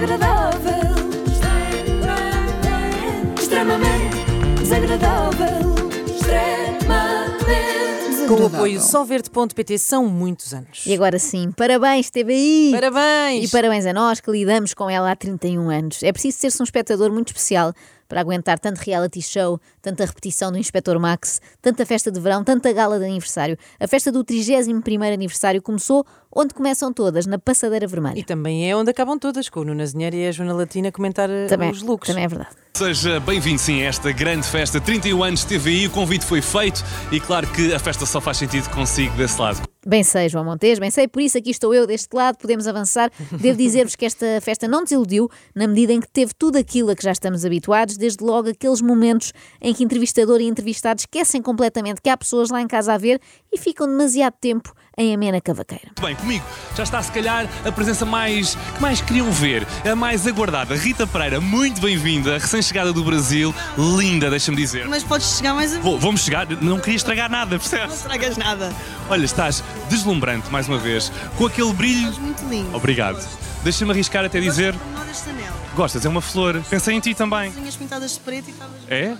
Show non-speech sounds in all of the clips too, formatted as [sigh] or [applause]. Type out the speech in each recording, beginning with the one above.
desagradável. Extremamente desagradável. Extremamente Com o apoio solverde.pt são muitos anos. E agora sim, parabéns, TVI! Parabéns! E parabéns a nós que lidamos com ela há 31 anos. É preciso ser-se um espectador muito especial para aguentar tanto reality show, tanta repetição do Inspector Max, tanta festa de verão, tanta gala de aniversário. A festa do 31º aniversário começou onde começam todas, na Passadeira Vermelha. E também é onde acabam todas, com o Nuno Azinheiro e a Joana Latina a comentar eh, também, os looks. também é verdade. Seja bem-vindo sim a esta grande festa, 31 anos de TVI, o convite foi feito e claro que a festa só faz sentido consigo desse lado. Bem sei, João Montes, bem sei, por isso aqui estou eu deste lado, podemos avançar. Devo dizer-vos que esta festa não desiludiu, na medida em que teve tudo aquilo a que já estamos habituados, desde logo aqueles momentos em que entrevistador e entrevistado esquecem completamente que há pessoas lá em casa a ver e ficam demasiado tempo em amena cavaqueira. Muito bem, comigo já está se calhar a presença mais que mais queriam ver, a mais aguardada, Rita Pereira, muito bem-vinda, recém-chegada do Brasil, linda, deixa-me dizer. Mas podes chegar mais a Vou- Vamos chegar, não queria estragar nada, Não percebes? estragas nada. Olha, estás deslumbrante mais uma vez, com aquele brilho. Estás muito lindo. Obrigado. Deixa-me arriscar até dizer, Não gostas, é uma flor, pensei em ti também. As unhas pintadas de preto e estavas. É?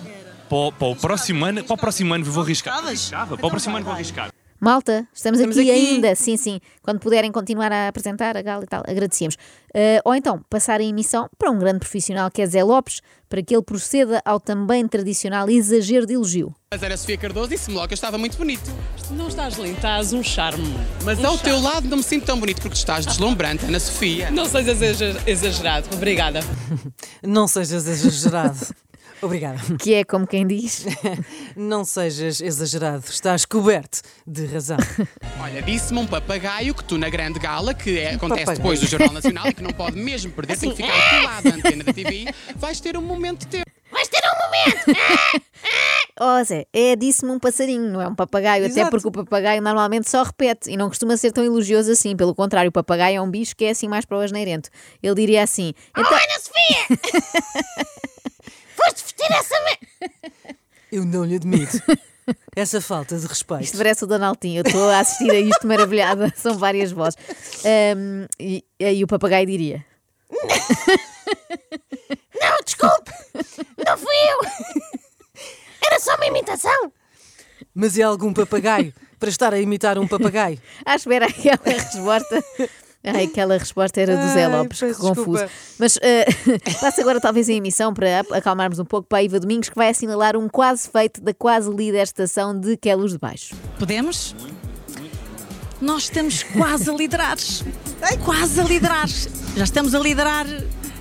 Para, o- para o próximo ano, para o próximo ano vou arriscar. Estavas? Arriscava, Para o Então próximo ano vou arriscar. Malta, estamos, Estamos aqui, aqui. ainda, sim, sim. Quando puderem continuar a apresentar a gala e tal, agradecemos. Eh, ou então, passar a emissão para um grande profissional que é Zé Lopes, para que ele proceda ao também tradicional exagero de elogio. Mas era a Sofia Cardoso, disse-me logo que eu estava muito bonito. Não estás lindo, estás um charme. Mas Um ao teu charme. lado não me sinto tão bonito porque estás deslumbrante, Ana Sofia. Não sejas exager- exagerado. Obrigada. [laughs] Não sejas exagerado. Obrigada. Que é como quem diz. [laughs] Não sejas exagerado. Estás coberto de razão. [laughs] Olha, disse-me um papagaio que tu na grande gala, que é- acontece papagaio. depois do Jornal Nacional e que não [laughs] pode mesmo perder, tem que ficar colado à antena da TV, vais ter um momento teu. Oh, Zé, é disse-me um passarinho, não é um papagaio, até Exato. porque o papagaio normalmente só repete e não costuma ser tão elogioso assim. Pelo contrário, o papagaio é um bicho que é assim mais para o asneirento. Ele diria assim: então, Ana Sofia! Foste vestir essa. me-" [laughs] Eu não lhe admito. [laughs] Essa falta de respeito. Isto parece o Donaldinho, eu estou a assistir a isto maravilhada, [laughs] são várias vozes. Ahm, e aí o papagaio diria: Não, desculpe, não fui eu, era só uma imitação. Mas é algum papagaio para estar a imitar um papagaio. À espera aquela resposta. Ai, [laughs] aquela resposta era do Zé Ai, Lopes, que peço confuso. desculpa. Mas eh, [laughs] passa agora talvez a emissão para acalmarmos um pouco para a Iva Domingos, que vai assinalar um quase feito da quase líder estação de Que é de Baixo. Podemos? Nós estamos quase a liderar. Quase a liderar. Já estamos a liderar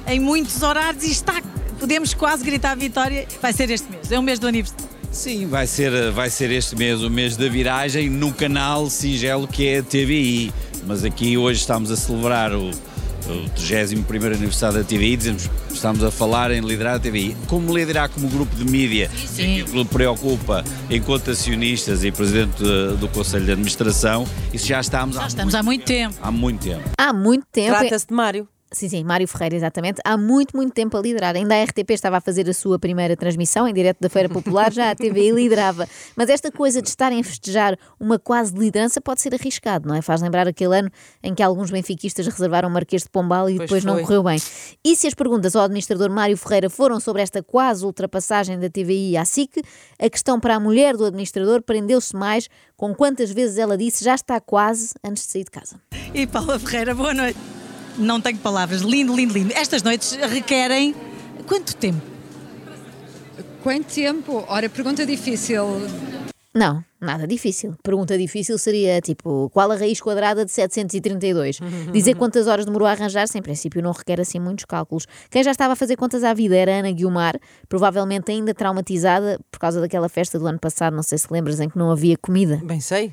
em muitos horários e está. Podemos quase gritar a vitória. Vai ser este mês, é o mês do aniversário. Sim, vai ser, vai ser este mês, o mês da viragem, no canal singelo que é a TVI. Mas aqui hoje estamos a celebrar o, o 31 aniversário da TVI, dizemos, estamos a falar em liderar a TVI. Como liderar como grupo de mídia, Sim. que aquilo preocupa enquanto acionistas e presidente do, do Conselho de Administração, isso já estamos, Já há, estamos há muito tempo. há muito tempo. Há muito tempo. Trata-se de Mário. Sim, sim, Mário Ferreira, exatamente. Há muito, muito tempo a liderar. Ainda a RTP estava a fazer a sua primeira transmissão em direto da Feira Popular, já a TVI [laughs] liderava. Mas esta coisa de estarem a festejar uma quase liderança pode ser arriscado, não é? Faz lembrar aquele ano em que alguns benfiquistas reservaram o Marquês de Pombal e Pois depois não foi. correu bem. E se as perguntas ao administrador Mário Ferreira foram sobre esta quase ultrapassagem da TVI à SIC, a questão para a mulher do administrador prendeu-se mais com quantas vezes ela disse já está quase antes de sair de casa. E Paula Ferreira, boa noite. Não tenho palavras. Lindo, lindo, lindo. Estas noites requerem quanto tempo? Quanto tempo? Ora, pergunta difícil. Não, nada difícil. Pergunta difícil seria tipo, qual a raiz quadrada de 732? Dizer quantas horas demorou a arranjar-se, em princípio, não requer assim muitos cálculos. Quem já estava a fazer contas à vida era a Ana Guiomar, provavelmente ainda traumatizada por causa daquela festa do ano passado, não sei se lembras, em que não havia comida. Bem sei.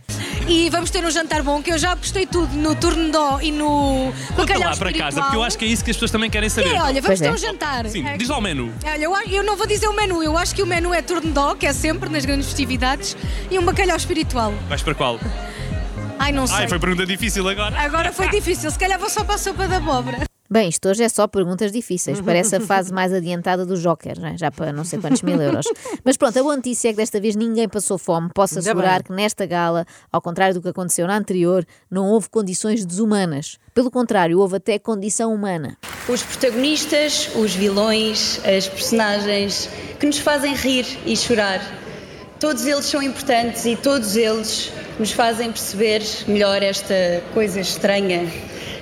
E vamos ter um jantar bom, que eu já apostei tudo no turno dó e no Conta bacalhau lá para casa, porque eu acho que é isso que as pessoas também querem saber. É, olha, vamos Pois ter é. um jantar. Sim, É, diz lá o menu. Olha, eu, eu não vou dizer o menu, eu acho que o menu é turno dó, que é sempre nas grandes festividades, e um bacalhau espiritual. Vais para qual? Ai, não sei. Ai, foi pergunta difícil agora. Agora foi difícil, se calhar vou só para a sopa da abóbora. Bem, isto hoje é só perguntas difíceis. Parece a fase mais adiantada do Joker, não é? já para não sei quantos mil euros. Mas pronto, a boa notícia é que desta vez ninguém passou fome. Posso Ainda assegurar bem. que nesta gala, ao contrário do que aconteceu na anterior, não houve condições desumanas. Pelo contrário, houve até condição humana. Os protagonistas, os vilões, as personagens que nos fazem rir e chorar. Todos eles são importantes e todos eles nos fazem perceber melhor esta coisa estranha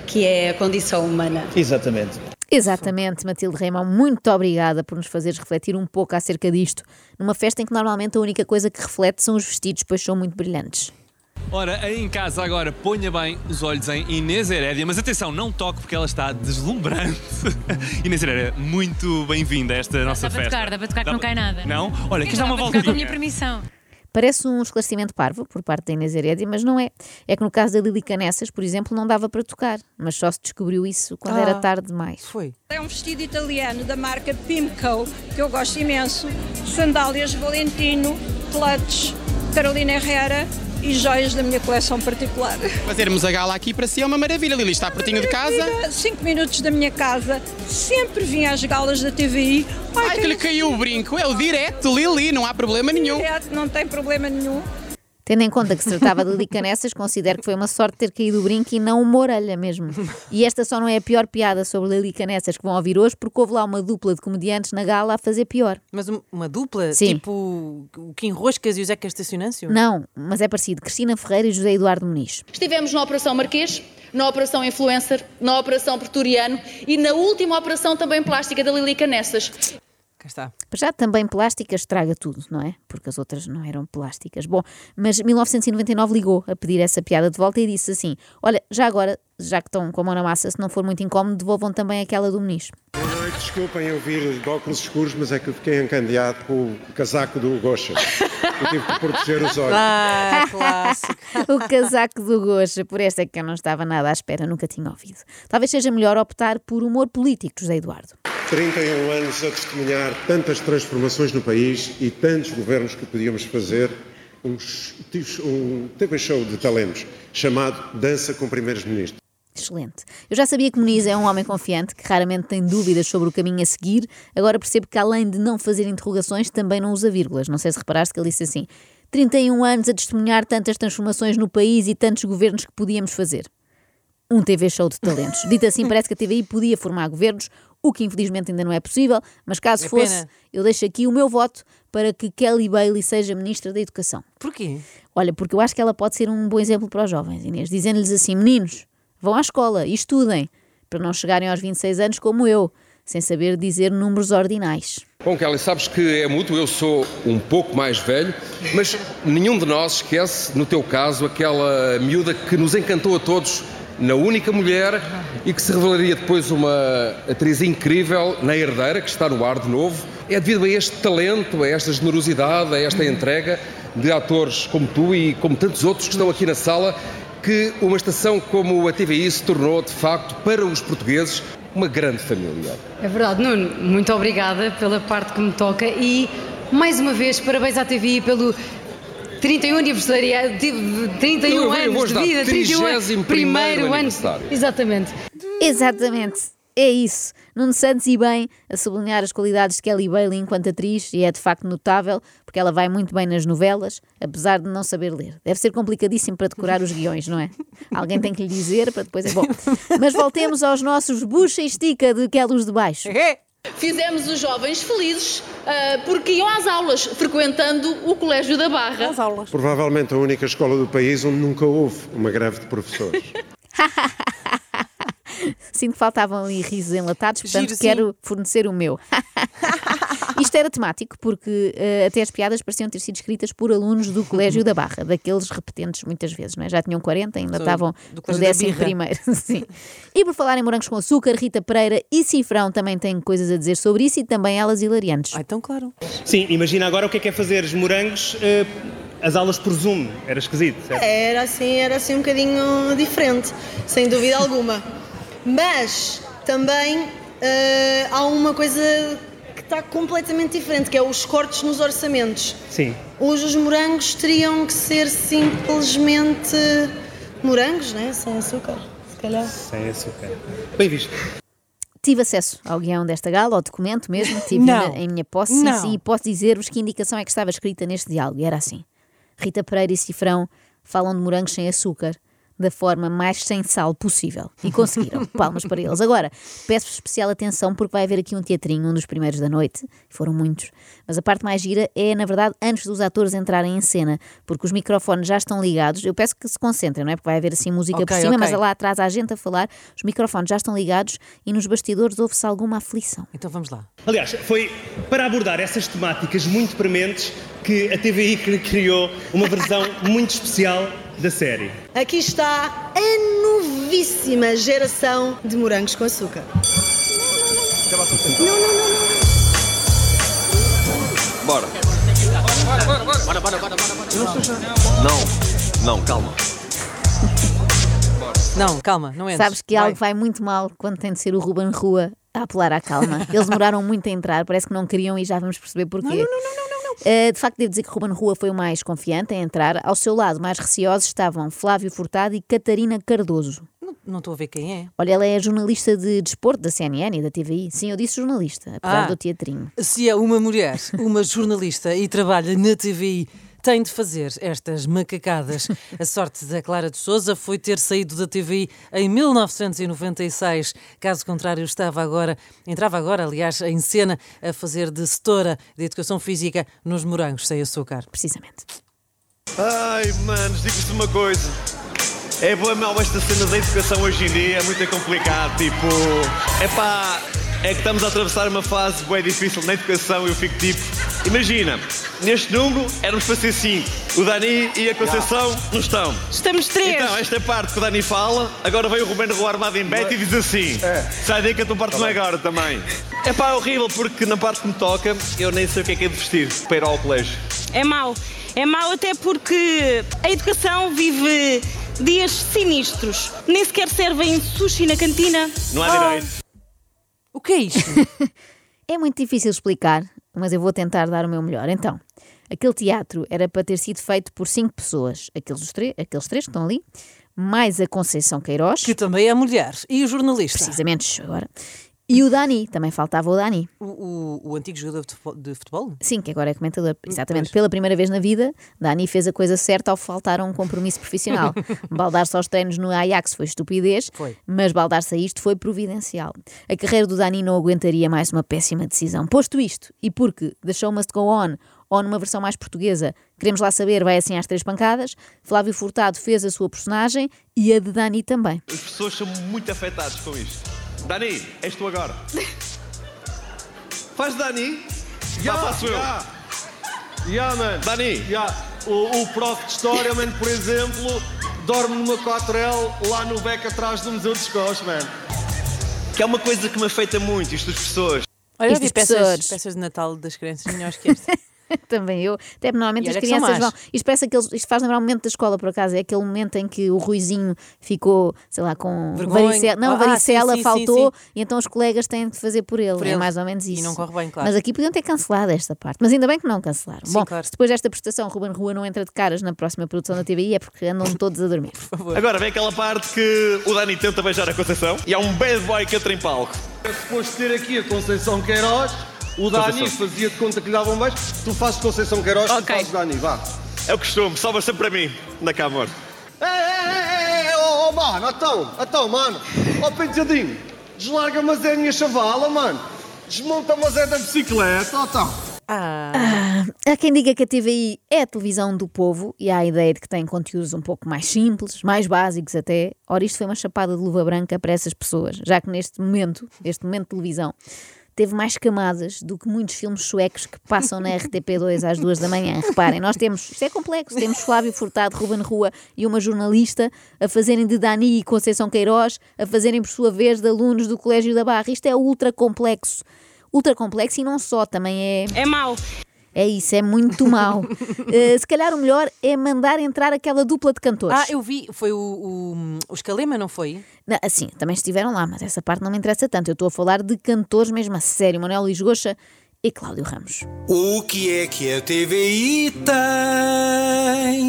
que é a condição humana. Exatamente. Exatamente, Matilde Reimão, muito obrigada por nos fazeres refletir um pouco acerca disto, numa festa em que normalmente a única coisa que reflete são os vestidos, pois são muito brilhantes. Ora, aí em casa agora ponha bem os olhos em Inês Herédia, mas atenção, não toque porque ela está deslumbrante. [laughs] Inês Herédia, muito bem-vinda a esta nossa Dá para festa. tocar, dá para tocar que não cai nada. Não? Olha, aqui dá uma para tocar com a minha voltinha. permissão. Parece um esclarecimento parvo por parte da Inês Herédia, mas não é. É que no caso da Lili Canessas, por exemplo, não dava para tocar, mas só se descobriu isso quando Ah, era tarde demais. Foi. É um vestido italiano da marca Pimco, que eu gosto imenso. Sandálias Valentino, clutch Carolina Herrera e joias da minha coleção particular. Fazermos a gala aqui para si é uma maravilha. Lili está pertinho de casa. Cinco minutos da minha casa, sempre vim às galas da TVI. Ai, que lhe caiu o brinco. É o direto, Lili, não há problema nenhum. Direto, não tem problema nenhum. Tendo em conta que se tratava de Lili Canessas, considero que foi uma sorte ter caído o brinco e não uma orelha mesmo. E esta só não é a pior piada sobre Lili Canessas que vão ouvir hoje, porque houve lá uma dupla de comediantes na gala a fazer pior. Mas um- uma dupla? Sim. Tipo o Kim Roscas e o Zeca Estacionâncio? Não, mas é parecido. Cristina Ferreira e José Eduardo Muniz. Estivemos na Operação Marquês, na Operação Influencer, na Operação Pretoriano e na última operação também plástica da Lili Canessas. Cá está. Já também plástica estraga tudo, não é? Porque as outras não eram plásticas. Bom, mas 1999 ligou a pedir essa piada de volta e disse assim: Olha, já agora, já que estão com a mão na massa, se não for muito incómodo, devolvam também aquela do Muniz. Boa noite, desculpem eu vir de óculos escuros, mas é que eu fiquei encandeado com o casaco do Gosha. Eu tive que proteger os olhos. Ah, [laughs] clássico. o casaco do Gocha, por esta é que eu não estava nada à espera, nunca tinha ouvido. Talvez seja melhor optar por humor político, José Eduardo. 31 anos a testemunhar tantas transformações no país e tantos governos que podíamos fazer. Um, um TV show de talentos chamado Dança com Primeiros Ministros. Excelente. Eu já sabia que Muniz é um homem confiante, que raramente tem dúvidas sobre o caminho a seguir. Agora percebo que, além de não fazer interrogações, também não usa vírgulas. Não sei se reparaste que ele disse assim: 31 anos a testemunhar tantas transformações no país e tantos governos que podíamos fazer. Um TV show de talentos. Dito assim, parece que a TVI podia formar governos, o que infelizmente ainda não é possível, mas caso É fosse, pena. eu deixo aqui o meu voto para que Kelly Bailey seja Ministra da Educação. Porquê? Olha, porque eu acho que ela pode ser um bom exemplo para os jovens, Inês, dizendo-lhes assim: meninos, vão à escola e estudem, para não chegarem aos 26 anos como eu, sem saber dizer números ordinais. Bom, Kelly, sabes que é mútuo, eu sou um pouco mais velho, mas nenhum de nós esquece, no teu caso, aquela miúda que nos encantou a todos na única mulher e que se revelaria depois uma atriz incrível na Herdeira, que está no ar de novo. É devido a este talento, a esta generosidade, a esta entrega de atores como tu e como tantos outros que estão aqui na sala, que uma estação como a TVI se tornou, de facto, para os portugueses, uma grande família. É verdade, Nuno, muito obrigada pela parte que me toca e, mais uma vez, parabéns à TVI pelo 31 aniversário, de- 31 Eu anos de vida, 31 31º primeiro ano. Exatamente. Exatamente. É isso. Nuno Santos e bem a sublinhar as qualidades de Kelly Bailey enquanto atriz, e é de facto notável, porque ela vai muito bem nas novelas, apesar de não saber ler. Deve ser complicadíssimo para decorar os guiões, não é? Alguém tem que lhe dizer para depois é bom. [laughs] Mas voltemos aos nossos bucha e estica de Quelos de Baixo. Fizemos os jovens felizes ah, porque iam às aulas, frequentando o Colégio da Barra. Às aulas. Provavelmente a única escola do país onde nunca houve uma greve de professores. [laughs] Sinto que faltavam ali risos enlatados, portanto Giro, sim. quero fornecer o meu. [laughs] Isto era temático, porque eh, até as piadas pareciam ter sido escritas por alunos do Colégio da Barra, daqueles repetentes muitas vezes, não é? Já tinham 40, ainda Sou estavam do no Colégio da décimo Birra. primeiro. [laughs] Sim. [laughs] E por falar em morangos com açúcar, Rita Pereira e Cifrão também têm coisas a dizer sobre isso e também elas hilariantes. Ah, então claro. Sim, imagina agora o que é que é fazer os morangos, eh, as aulas por Zoom. Era esquisito, certo? Era assim, era assim um bocadinho diferente, sem dúvida alguma. Mas também eh, há uma coisa está completamente diferente, que é os cortes nos orçamentos. Sim. Os, os morangos teriam que ser simplesmente morangos, né? Sem açúcar, se calhar. Sem açúcar. Bem visto. Tive acesso ao guião desta gala, ao documento mesmo, tive Não. na- em minha posse, sim, Não. sim, e posso dizer-vos que indicação é que estava escrita neste diálogo. E era assim: Rita Pereira e Cifrão falam de morangos sem açúcar da forma mais sem sal possível. E conseguiram. [laughs] Palmas para eles. Agora, peço-vos especial atenção porque vai haver aqui um teatrinho, um dos primeiros da noite. Foram muitos. Mas a parte mais gira é, na verdade, antes dos atores entrarem em cena, porque os microfones já estão ligados. Eu peço que se concentrem, não é? Porque vai haver assim música Ok, por cima, ok. mas lá atrás há gente a falar, os microfones já estão ligados e nos bastidores ouve-se alguma aflição. Então vamos lá. Aliás, foi para abordar essas temáticas muito prementes que a TVI cri- criou uma versão [laughs] muito especial da série. Aqui está a novíssima geração de morangos com açúcar. Bora. Bora, bora, bora, bora. Não, não, calma. Não, calma, não entres. Sabes que Vai. algo vai muito mal quando tem de ser o Ruben Rua a apelar à calma. Eles demoraram muito a entrar, parece que não queriam e já vamos perceber porquê. Não, não, não, não, não. de facto, devo dizer que Ruben Rua foi o mais confiante em entrar. Ao seu lado, mais receosos estavam Flávio Furtado e Catarina Cardoso. Não- Não estou a ver quem é. Olha, ela é jornalista de desporto da CNN e da TVI. Sim, eu disse jornalista, apesar Ah. do teatrinho. Se é uma mulher, uma jornalista e trabalha na TVI, tem de fazer estas macacadas. A sorte da Clara de Souza foi ter saído da TVI em 1996. Caso contrário, estava agora, entrava agora, aliás, em cena a fazer de setora de educação física nos morangos sem açúcar. Precisamente. Ai, manos, digo-vos uma coisa. É boa mal esta cena da educação hoje em dia, é muito complicado. Tipo, é pá, é que estamos a atravessar uma fase bem difícil na educação. Eu fico tipo, imagina, neste número éramos para ser cinco. O Dani e a Conceição não estão. Estamos três. Então, esta parte que o Dani fala, agora vem o Ruben Rua armado em bet e diz assim: sai daí que a tua parte não é agora também. É pá, é horrível porque na parte que me toca, eu nem sei o que é que é de vestir para ir ao colégio. É mau. É mau até porque a educação vive dias sinistros. Nem sequer servem sushi na cantina. Não há direito. O que é isto? [laughs] É muito difícil explicar, mas eu vou tentar dar o meu melhor. Então, aquele teatro era para ter sido feito por cinco pessoas. Aqueles, aqueles três que estão ali, mais a Conceição Queiroz. Que também é mulher. E o jornalista? Precisamente, agora. E o Dani, também faltava o Dani. O, o- o antigo jogador de futebol? Sim, que agora é comentador. Exatamente. pois. Pela primeira vez na vida, Dani fez a coisa certa ao faltar a um compromisso profissional. [laughs] Baldar-se aos treinos no Ajax foi estupidez, Foi. mas baldar-se a isto foi providencial. A carreira do Dani não aguentaria mais uma péssima decisão. Posto isto, e porque The Show Must Go On, ou numa versão mais portuguesa, queremos lá saber, vai assim às três pancadas, Flávio Furtado fez a sua personagem e a de Dani também. As pessoas são muito afetadas com isto. Dani, és tu agora. Faz Dani? Já faço eu. Yeah, man. Dani. Yeah. O, o prof de História, man, por exemplo, dorme numa 4L lá no beco atrás do Museu dos Cos, man. Que é uma coisa que me afeta muito, isto das pessoas. Olha, eu Isto vi peças, peças de Natal das crianças melhores que esta. [laughs] Também eu. Até normalmente E as crianças vão. Isto, parece aqueles, isto faz lembrar o momento da escola, por acaso. É aquele momento em que o Ruizinho ficou, sei lá, com Vergonha. varicela. Não, Ah, varicela sim, sim, faltou sim, e então os colegas têm de fazer por ele. Por é ele. mais ou menos E isso. não corre bem, claro. Mas aqui podiam ter cancelado esta parte. Mas ainda bem que não cancelaram. Sim, Bom, claro. se depois desta prestação Ruben Rua não entra de caras na próxima produção da TVI é porque andam todos a dormir. [laughs] Agora vem aquela parte que o Dani tenta beijar a Conceição e há um bad boy que entra em palco. É suposto ter aqui a Conceição Queiroz, o Dani fazia de conta que lhe davam um beijo, tu fazes Conceição Queiroz, tu Ok. fazes Dani, vá. É o costume, salva sempre para mim, na cá, amor. Ei, ei, ei, ei, oh, oh, mano, então, então, mano, ó penteadinho, deslarga mas é a minha chavala, mano, desmonta mas é da bicicleta, ó, então. Ah, há quem diga que a TVI é a televisão do povo e há a ideia de que tem conteúdos um pouco mais simples, mais básicos até. Ora, isto foi uma chapada de luva branca para essas pessoas, já que neste momento, este momento de televisão, teve mais camadas do que muitos filmes suecos que passam na RTP2 às duas da manhã. Reparem, nós temos, isto é complexo, temos Flávio Furtado, Ruben Rua e uma jornalista a fazerem de Dani e Conceição Queiroz, a fazerem por sua vez de alunos do Colégio da Barra. Isto é ultra complexo. Ultra complexo e não só, também é. É mau. É isso, é muito mau. [laughs] Eh, se calhar o melhor é mandar entrar aquela dupla de cantores. Ah, eu vi, foi o, o, o Escalema, não foi? Não, assim, também estiveram lá, mas essa parte não me interessa tanto. Eu estou a falar de cantores mesmo a sério, Manuel Luís Goxa e Cláudio Ramos. O que é que a TVI tem?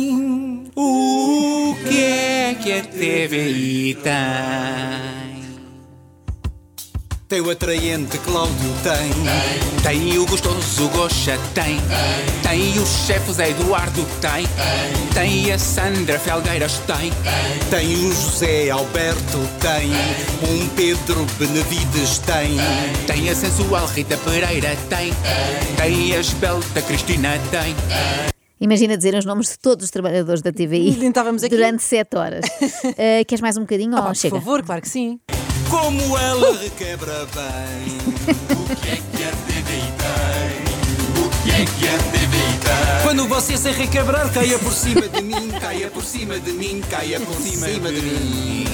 O que é que a TVI tem? Tem o atraente Cláudio, tem. Tem o gostoso Goxa, tem. Tem o chefe Zé Eduardo, tem. Tem a Sandra Felgueiras, tem. Tem o José Alberto, tem. Um Pedro Benevides, tem. Tem a sensual Rita Pereira, tem. Tem a esbelta Cristina, tem. Imagina dizer os nomes de todos os trabalhadores da TVI Estávamos aqui. durante 7 horas. [laughs] Eh, queres mais um bocadinho Ah, ou por chega? favor, claro que sim. Como ela requebra bem. O que é que a TVI tem? O que é que a TVI tem? Quando você se requebrar, caia por cima de mim, caia por cima de mim, caia por cima de mim.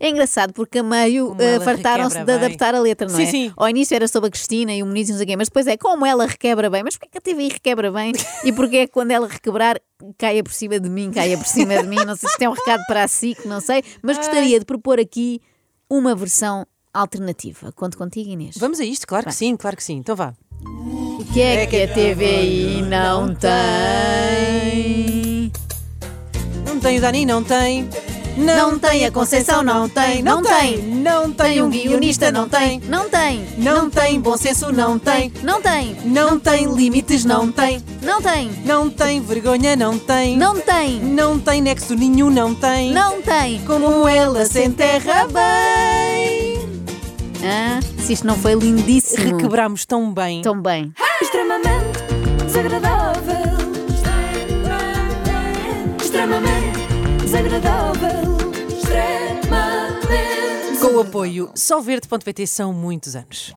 É engraçado porque a meio Como ela fartaram-se de requebra bem. adaptar a letra, não Sim, é? sim. Ao início era sobre a Cristina e o Muniz e não sei o quê, mas depois é como ela requebra bem. Mas porquê que a TVI requebra bem? E porquê é que quando ela requebrar caia por cima de mim, caia por cima de mim? Não sei se isto é um recado para a SIC, não sei, mas gostaria de propor aqui uma versão alternativa. Conto contigo, Inês. Vamos a isto, claro que sim, claro que sim. Então vá. O que é que a TVI não tem? Não tem o Dani, não tem. Não tem a Conceição, não tem, não tem. Não Tem um guionista, não tem, não tem. Não tem bom senso, não tem. Não tem, Não tem limites, não tem. não tem, Não tem vergonha, não tem. não tem, Não tem nexo nenhum, não tem. não tem. Como ela se enterra bem. Ah, se isto não foi lindíssimo. Requebramos tão bem. Tão bem. Extremamente desagradável. Extremamente desagradável. O apoio solverde.pt são muitos anos.